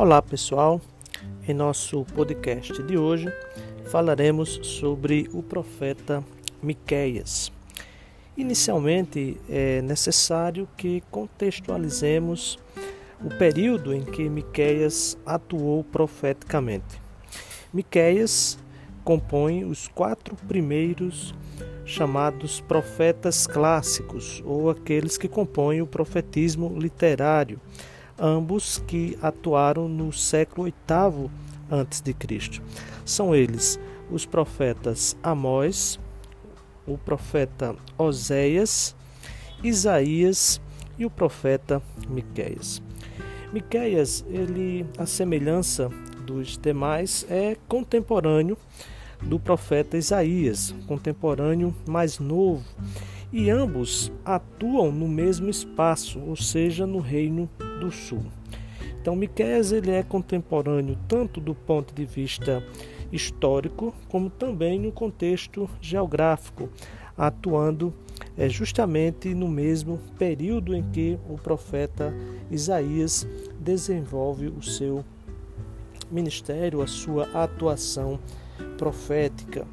Olá pessoal, em nosso podcast de hoje falaremos sobre o profeta Miqueias. Inicialmente é necessário que contextualizemos o período em que Miqueias atuou profeticamente. Miqueias compõe os quatro primeiros chamados profetas clássicos ou aqueles que compõem o profetismo literário ambos que atuaram no século VIII a.C. São eles os profetas Amós, o profeta Oséias, Isaías e o profeta Miqueias. Miqueias, ele, a semelhança dos demais, é contemporâneo do profeta Isaías, contemporâneo mais novo, e ambos atuam no mesmo espaço, ou seja, no reino do Sul. Então, Miqueias ele é contemporâneo tanto do ponto de vista histórico como também no contexto geográfico, atuando é, justamente no mesmo período em que o profeta Isaías desenvolve o seu ministério, a sua atuação profética.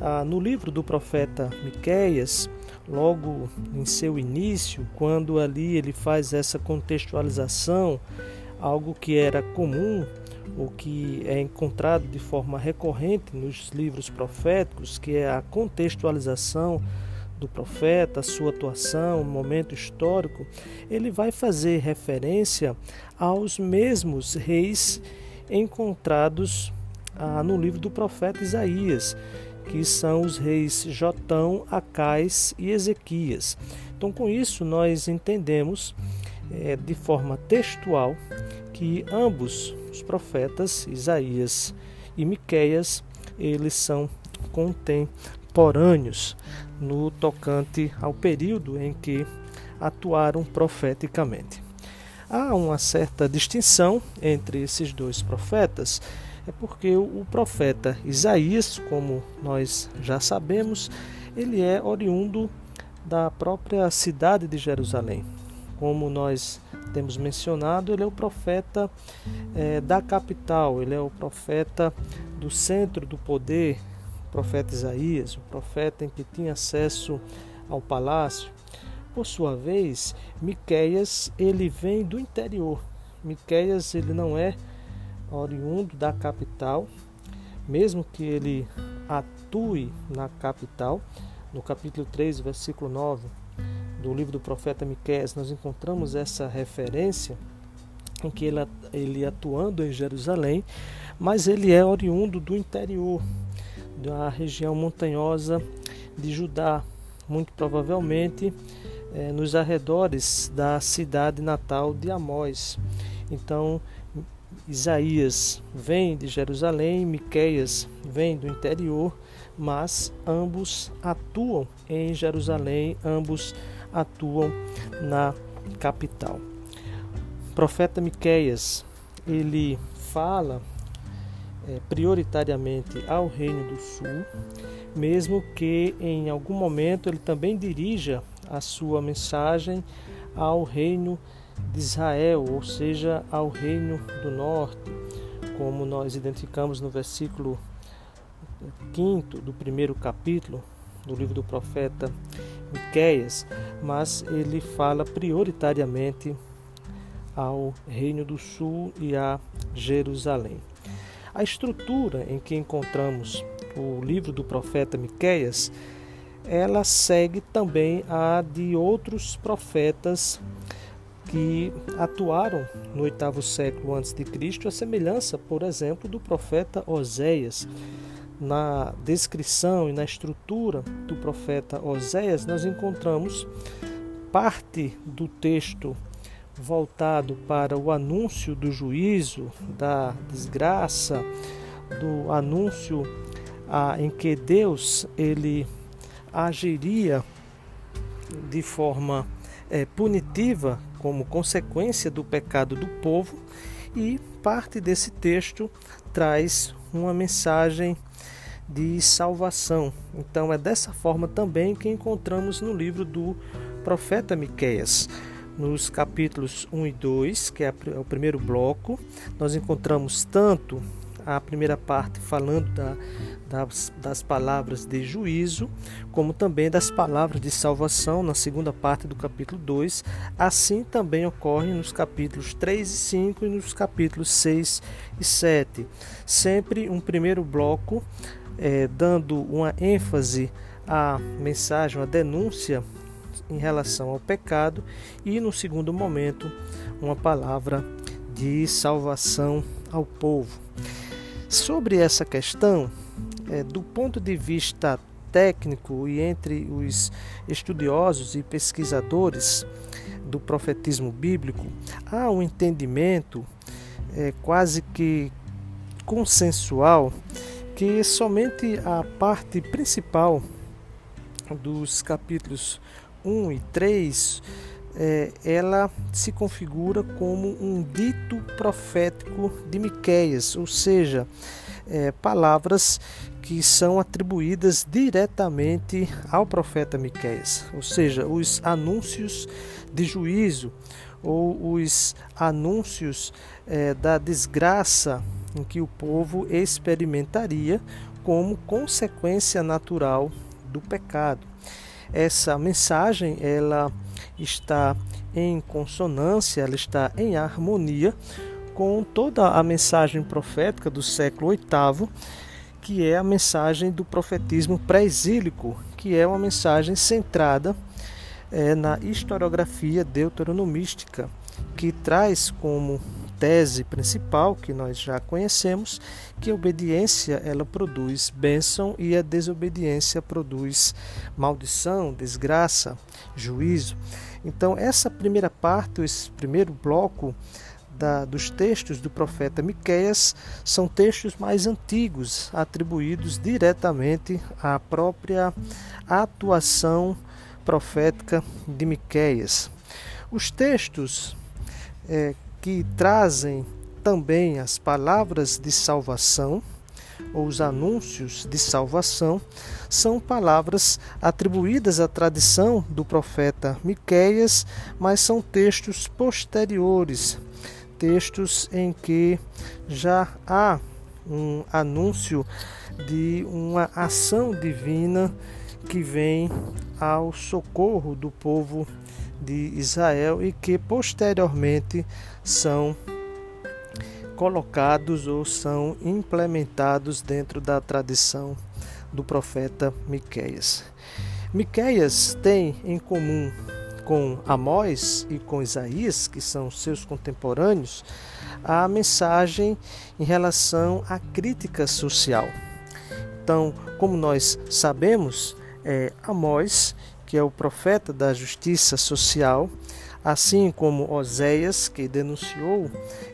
Ah, no livro do profeta Miqueias, logo em seu início, quando ali ele faz essa contextualização, algo que era comum, o que é encontrado de forma recorrente nos livros proféticos, que é a contextualização do profeta, sua atuação, o momento histórico, ele vai fazer referência aos mesmos reis encontrados ah, no livro do profeta Isaías, que são os reis Jotão, Acais e Ezequias. Então, com isso, nós entendemos é, de forma textual que ambos os profetas, Isaías e Miqueias, eles são contemporâneos no tocante ao período em que atuaram profeticamente. Há uma certa distinção entre esses dois profetas, é porque o profeta Isaías, como nós já sabemos, ele é oriundo da própria cidade de Jerusalém. Como nós temos mencionado, ele é o profeta é, da capital, ele é o profeta do centro do poder, o profeta Isaías, o profeta em que tinha acesso ao palácio. Por sua vez, Miqueias, ele vem do interior. Miqueias, ele não é oriundo da capital, mesmo que ele atue na capital, no capítulo 3, versículo 9 do livro do profeta Miqueias, nós encontramos essa referência em que ele, ele atuando em Jerusalém, mas ele é oriundo do interior, da região montanhosa de Judá, muito provavelmente é, nos arredores da cidade natal de Amós. Então, Isaías vem de Jerusalém, Miqueias vem do interior, mas ambos atuam em Jerusalém, ambos atuam na capital. O profeta Miqueias, ele fala é, prioritariamente ao Reino do Sul, mesmo que em algum momento ele também dirija a sua mensagem ao Reino de Israel, ou seja, ao reino do norte, como nós identificamos no versículo 5 do primeiro capítulo do livro do profeta Miqueias, mas ele fala prioritariamente ao reino do sul e a Jerusalém. A estrutura em que encontramos o livro do profeta Miqueias, ela segue também a de outros profetas que atuaram no oitavo século antes de Cristo, a semelhança, por exemplo, do profeta Oséias. Na descrição e na estrutura do profeta Oséias, nós encontramos parte do texto voltado para o anúncio do juízo, da desgraça, do anúncio ah, em que Deus ele agiria de forma é, punitiva como consequência do pecado do povo, e parte desse texto traz uma mensagem de salvação. Então é dessa forma também que encontramos no livro do profeta Miqueias. nos capítulos 1 e 2, que é, é o primeiro bloco, nós encontramos tanto a primeira parte falando da, das, das, palavras de juízo, como também das palavras de salvação, na segunda parte do capítulo 2. Assim também ocorre nos capítulos 3 e 5 e nos capítulos 6 e 7. Sempre um primeiro bloco é, dando uma ênfase à mensagem, à denúncia em relação ao pecado, e no segundo momento, uma palavra de salvação ao povo. Sobre essa questão, é, do ponto de vista técnico e entre os estudiosos e pesquisadores do profetismo bíblico, há um entendimento é, quase que consensual que somente a parte principal dos capítulos 1 e 3 é, ela se configura como um dito profético de Miqueias, ou seja, é, palavras que são atribuídas diretamente ao profeta Miqueias, ou seja, os anúncios de juízo ou os anúncios é, da desgraça em que o povo experimentaria como consequência natural do pecado. Essa mensagem ela está em consonância, ela está em harmonia com toda a mensagem profética do século VIII, que é a mensagem do profetismo pré-exílico, que é uma mensagem centrada é, na historiografia deuteronomística, que traz como tese principal que nós já conhecemos, que a obediência ela produz bênção e a desobediência produz maldição, desgraça, juízo. Então, essa primeira parte, esse primeiro bloco da, dos textos do profeta Miqueias são textos mais antigos, atribuídos diretamente à própria atuação profética de Miqueias. Os textos é, que trazem também as palavras de salvação ou os anúncios de salvação são palavras atribuídas à tradição do profeta Miqueias, mas são textos posteriores, textos em que já há um anúncio de uma ação divina que vem ao socorro do povo de Israel e que posteriormente são colocados ou são implementados dentro da tradição do profeta Miqueias. Miqueias tem em comum com Amós e com Isaías, que são seus contemporâneos, a mensagem em relação à crítica social. Então, como nós sabemos, é, Amós, que é o profeta da justiça social, assim como Oséias, que denunciou,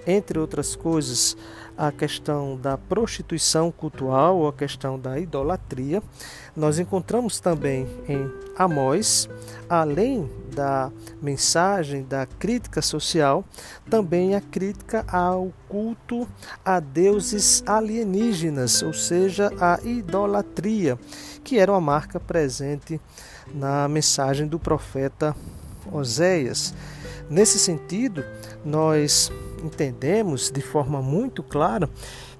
entre outras coisas, a questão da prostituição cultural ou a questão da idolatria, nós encontramos também em Amós, além da mensagem da crítica social, também a crítica ao culto a deuses alienígenas, ou seja, a idolatria, que era uma marca presente na mensagem do profeta Oséias. Nesse sentido, nós entendemos de forma muito clara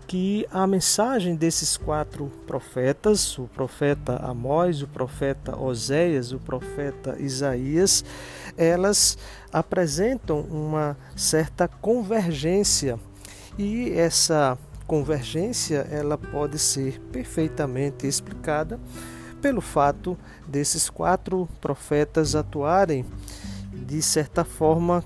que a mensagem desses quatro profetas, o profeta Amós, o profeta Oséias, o profeta Isaías, elas apresentam uma certa convergência. E essa convergência ela pode ser perfeitamente explicada pelo fato desses quatro profetas atuarem de certa forma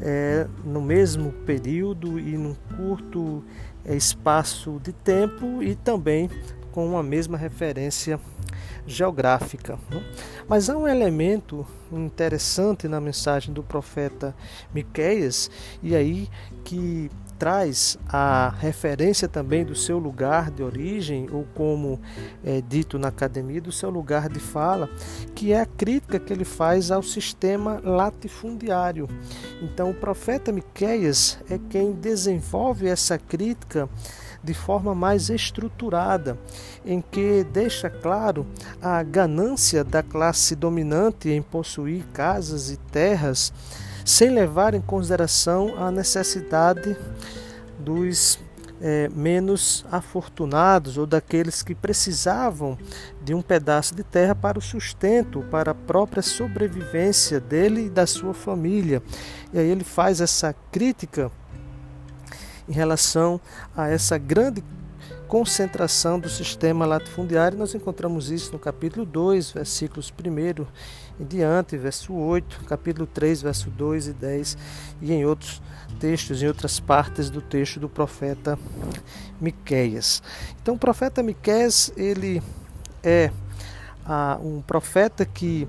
é, no mesmo período e num curto é, espaço de tempo e também com uma mesma referência geográfica. Né? Mas há um elemento interessante na mensagem do profeta Miqueias e aí que traz a referência também do seu lugar de origem, ou como é dito na academia, do seu lugar de fala, que é a crítica que ele faz ao sistema latifundiário. Então, o profeta Miqueias é quem desenvolve essa crítica de forma mais estruturada, em que deixa claro a ganância da classe dominante em possuir casas e terras sem levar em consideração a necessidade dos é, menos afortunados ou daqueles que precisavam de um pedaço de terra para o sustento, para a própria sobrevivência dele e da sua família. E aí ele faz essa crítica em relação a essa grande concentração do sistema latifundiário. Nós encontramos isso no capítulo 2, versículos 1 em diante, verso 8, capítulo 3, verso 2 e 10, e em outros textos, em outras partes do texto do profeta Miqueias. Então, o profeta Miqueias, ele é ah, um profeta que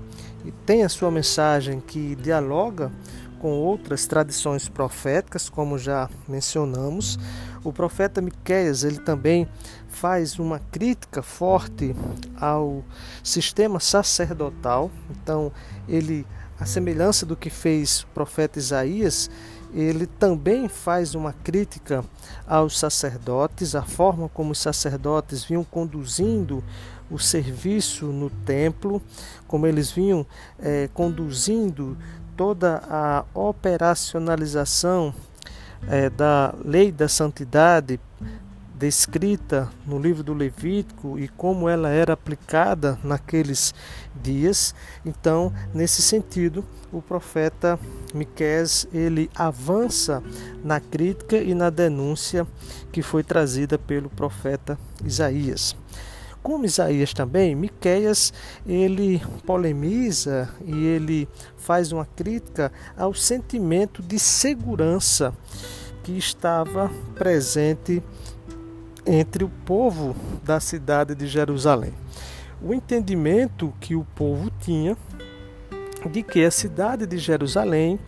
tem a sua mensagem que dialoga com outras tradições proféticas, como já mencionamos. O profeta Miqueias, ele também faz uma crítica forte ao sistema sacerdotal. Então, ele a semelhança do que fez o profeta Isaías, ele também faz uma crítica aos sacerdotes, a forma como os sacerdotes vinham conduzindo o serviço no templo, como eles vinham é, conduzindo toda a operacionalização é, da lei da santidade descrita no livro do Levítico e como ela era aplicada naqueles dias. Então, nesse sentido, o profeta Miqués ele avança na crítica e na denúncia que foi trazida pelo profeta Isaías. Como Isaías também, Miqueias ele polemiza e ele faz uma crítica ao sentimento de segurança que estava presente entre o povo da cidade de Jerusalém. O entendimento que o povo tinha de que a cidade de Jerusalém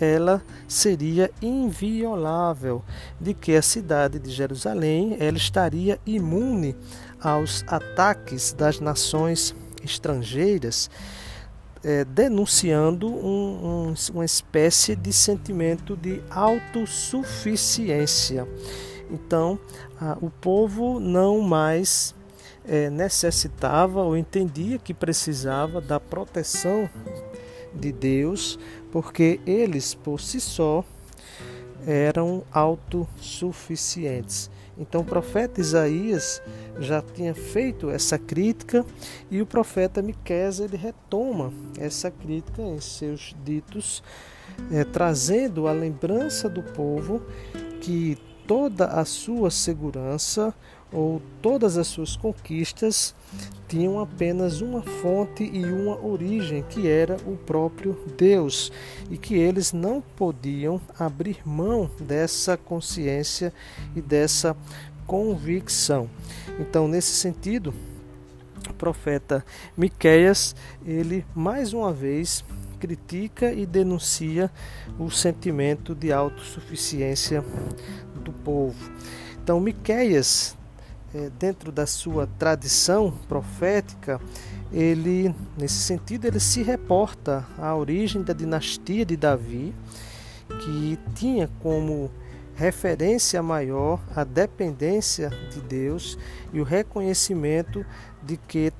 ela seria inviolável, de que a cidade de Jerusalém ela estaria imune aos ataques das nações estrangeiras, é, denunciando um, um, uma espécie de sentimento de autossuficiência. Então, o povo não mais é, necessitava ou entendia que precisava da proteção de Deus, porque eles por si só eram autossuficientes. Então o profeta Isaías já tinha feito essa crítica e o profeta Miqueias ele retoma essa crítica em seus ditos, é, trazendo a lembrança do povo que toda a sua segurança ou todas as suas conquistas tinham apenas uma fonte e uma origem, que era o próprio Deus, e que eles não podiam abrir mão dessa consciência e dessa convicção. Então, nesse sentido, o profeta Miqueias, ele mais uma vez critica e denuncia o sentimento de autossuficiência do povo. Então, Miqueias dentro da sua tradição profética, ele, nesse sentido, ele se reporta à origem da dinastia de Davi, que tinha como referência maior a dependência de Deus e o reconhecimento de que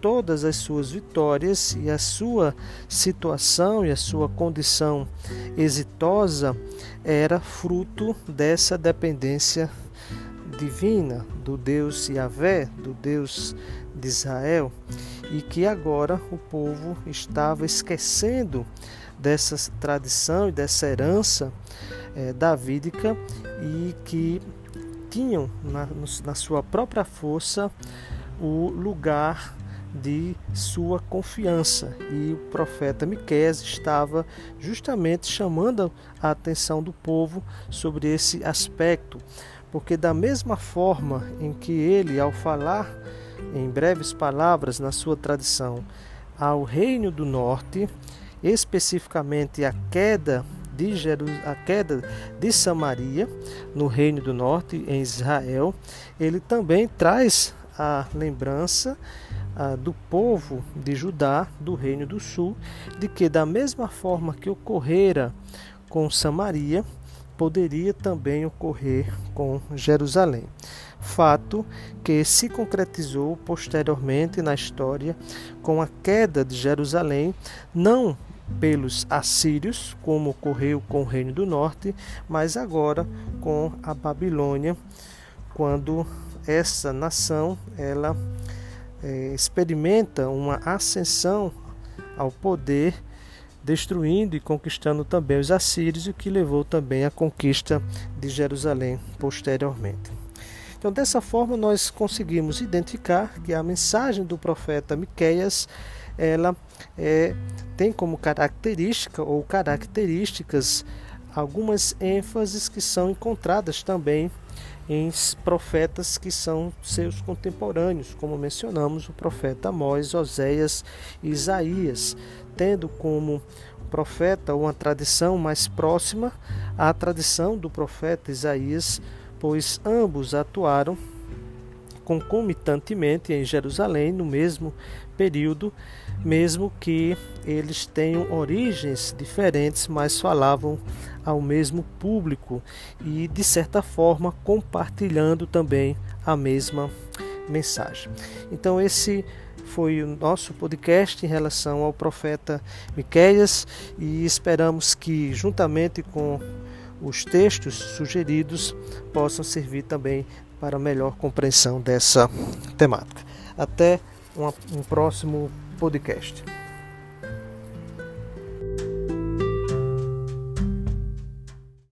todas as suas vitórias e a sua situação e a sua condição exitosa era fruto dessa dependência divina do Deus Yahvé, do Deus de Israel, e que agora o povo estava esquecendo dessa tradição e dessa herança é, davídica e que tinham na, na sua própria força o lugar de sua confiança. E o profeta Miqueias estava justamente chamando a atenção do povo sobre esse aspecto, porque da mesma forma em que ele, ao falar em breves palavras na sua tradição ao reino do norte, especificamente a queda de Jerus a queda de Samaria no reino do norte em Israel, ele também traz a lembrança do povo de Judá, do reino do sul, de que da mesma forma que ocorrera com Samaria, poderia também ocorrer com Jerusalém. Fato que se concretizou posteriormente na história com a queda de Jerusalém, não pelos assírios, como ocorreu com o Reino do Norte, mas agora com a Babilônia, quando essa nação ela é, experimenta uma ascensão ao poder, destruindo e conquistando também os assírios, o que levou também à conquista de Jerusalém posteriormente. Então, dessa forma, nós conseguimos identificar que a mensagem do profeta Miqueias ela é, tem como característica ou características algumas ênfases que são encontradas também em profetas que são seus contemporâneos, como mencionamos o profeta Amós, Oséias e Isaías, tendo como profeta uma tradição mais próxima à tradição do profeta Isaías, pois ambos atuaram concomitantemente em Jerusalém no mesmo período, mesmo que eles tenham origens diferentes, mas falavam ao mesmo público e, de certa forma, compartilhando também a mesma mensagem. Então, esse foi o nosso podcast em relação ao profeta Miqueias e esperamos que, juntamente com os textos sugeridos, possam servir também para melhor compreensão dessa temática. Até um próximo podcast.